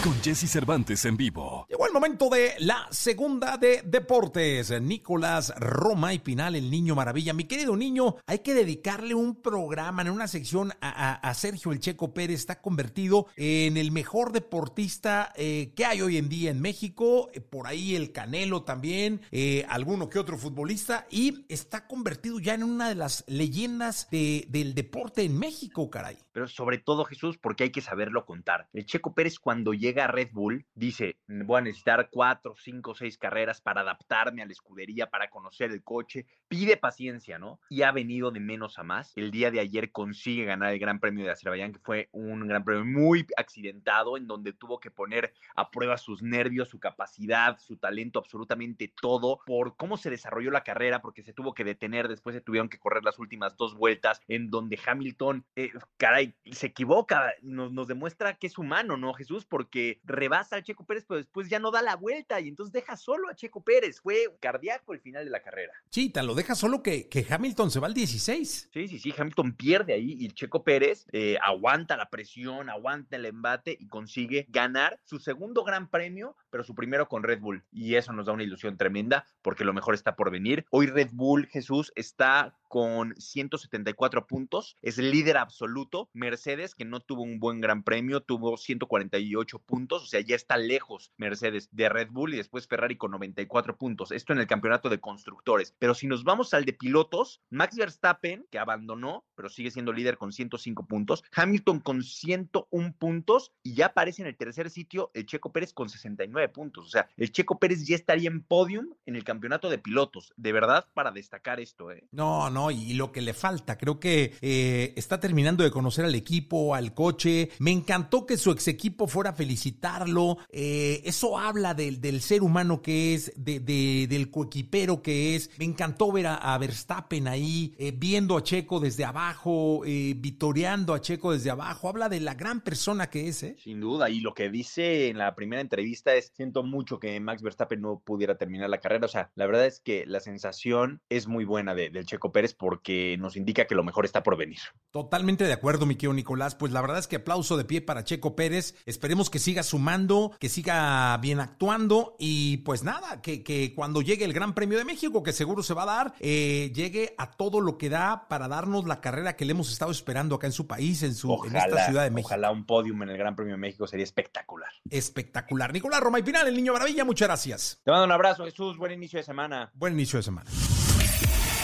Con Jesse Cervantes en vivo. Llegó el momento de la segunda de deportes. Nicolás Roma y Pinal, el niño maravilla. Mi querido niño, hay que dedicarle un programa en una sección a, a- a Sergio El Checo Pérez. Está convertido en el mejor deportista eh, que hay hoy en día en México. Eh, por ahí el Canelo también, eh, alguno que otro futbolista. Y está convertido ya en una de las leyendas de- del deporte en México, caray. pero sobre todo Jesús, porque hay que saberlo contar. El Checo Pérez cuando llega a Red Bull dice, voy a necesitar cuatro, cinco, seis carreras para adaptarme a la escudería, para conocer el coche, pide paciencia, ¿no? Y ha venido de menos a más. El día de ayer consigue ganar el Gran Premio de Azerbaiyán, que fue un Gran Premio muy accidentado, en donde tuvo que poner a prueba sus nervios, su capacidad, su talento, absolutamente todo, por cómo se desarrolló la carrera, porque se tuvo que detener, después se tuvieron que correr las últimas dos vueltas, en donde Hamilton, eh, caray, se equivoca, nos, nos demuestra que es humano, ¿no, Jesús? Porque rebasa al Checo Pérez, pero después ya no da la vuelta y entonces deja solo a Checo Pérez. Fue cardíaco el final de la carrera. Chita, lo deja solo que, que Hamilton se va al 16. Sí, sí, sí, Hamilton pierde ahí y Checo Pérez eh, aguanta la presión, aguanta el embate y consigue ganar su segundo gran premio, pero su primero con Red Bull. Y eso nos da una ilusión tremenda porque lo mejor está por venir. Hoy Red Bull, Jesús, está con 174 puntos, es líder absoluto. Mercedes, que no tuvo un buen gran premio, tuvo 148 puntos, o sea, ya está lejos Mercedes de Red Bull y después Ferrari con 94 puntos. Esto en el campeonato de constructores. Pero si nos vamos al de pilotos, Max Verstappen, que abandonó, pero sigue siendo líder con 105 puntos, Hamilton con 101 puntos y ya aparece en el tercer sitio el Checo Pérez con 69 puntos. O sea, el Checo Pérez ya estaría en podium en el campeonato de pilotos. De verdad, para destacar esto, ¿eh? No, no, y lo que le falta, creo que eh, está terminando de conocer al equipo, al coche. Me encantó que su ex equipo fuera a felicitarlo. Eh, eso habla del, del ser humano que es, de, de- del coequipero que es. Me encantó ver a, a Verstappen ahí, eh, viendo a Checo desde abajo, eh, vitoreando a Checo desde abajo. Habla de la gran persona que es, ¿eh? Sin duda, y lo que dice en la primera entrevista es, siento mucho que Max Verstappen no pudiera terminar la carrera, o sea, la verdad es que la sensación es muy buena de- del Checo Pérez porque nos indica que lo mejor está por venir. Totalmente de acuerdo, mi querido Nicolás. Pues la verdad es que aplauso de pie para Checo Pérez. Esperemos que siga sumando, que siga bien actuando y pues nada, que, que cuando llegue el Gran Premio de México, que seguro se va a dar, eh, llegue a todo lo que da para darnos la carrera que le hemos estado esperando acá en su país, en, su, en esta Ciudad de México. ojalá un podium en el Gran Premio de México sería espectacular. Espectacular. Nicolás Roma y Pinal, el Niño Maravilla, muchas gracias. Te mando un abrazo, Jesús, buen inicio de semana. Buen inicio de semana.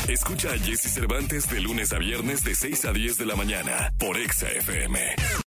Escucha a Jesse Cervantes de lunes a viernes de 6 a 10 de la mañana por Exa FM.